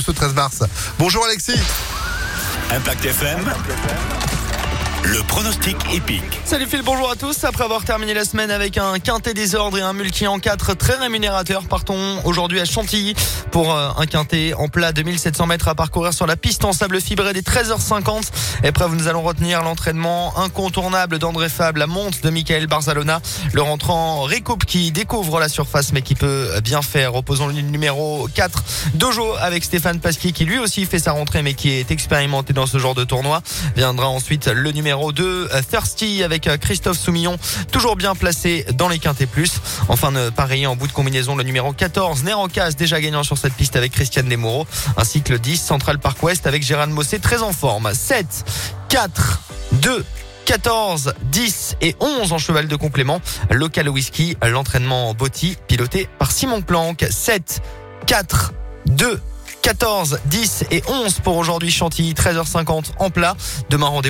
ce 13 mars. Bonjour Alexis. Impact FM. Le pronostic épique. Salut Phil, bonjour à tous. Après avoir terminé la semaine avec un quintet désordre et un multi en 4 très rémunérateur, partons aujourd'hui à Chantilly pour euh, un quintet en plat 2700 mètres à parcourir sur la piste en sable fibré des 13h50. Épreuve, nous allons retenir l'entraînement incontournable d'André Fab, la monte de Michael Barzalona, le rentrant Recoupe qui découvre la surface mais qui peut bien faire. Opposons le numéro 4, Dojo avec Stéphane Pasquier qui lui aussi fait sa rentrée mais qui est expérimenté dans ce genre de tournoi. Viendra ensuite le numéro numéro 2, Thirsty avec euh, Christophe Soumillon, toujours bien placé dans les quintés plus. Enfin, pareil en bout de combinaison, le numéro 14, Nérocas, déjà gagnant sur cette piste avec Christiane Desmoureaux, ainsi que le 10, Central Park West avec Gérard Mossé, très en forme. 7, 4, 2, 14, 10 et 11 en cheval de complément. Local whisky, l'entraînement Botti, piloté par Simon Planck. 7, 4, 2, 14, 10 et 11 pour aujourd'hui Chantilly, 13h50 en plat. Demain rendez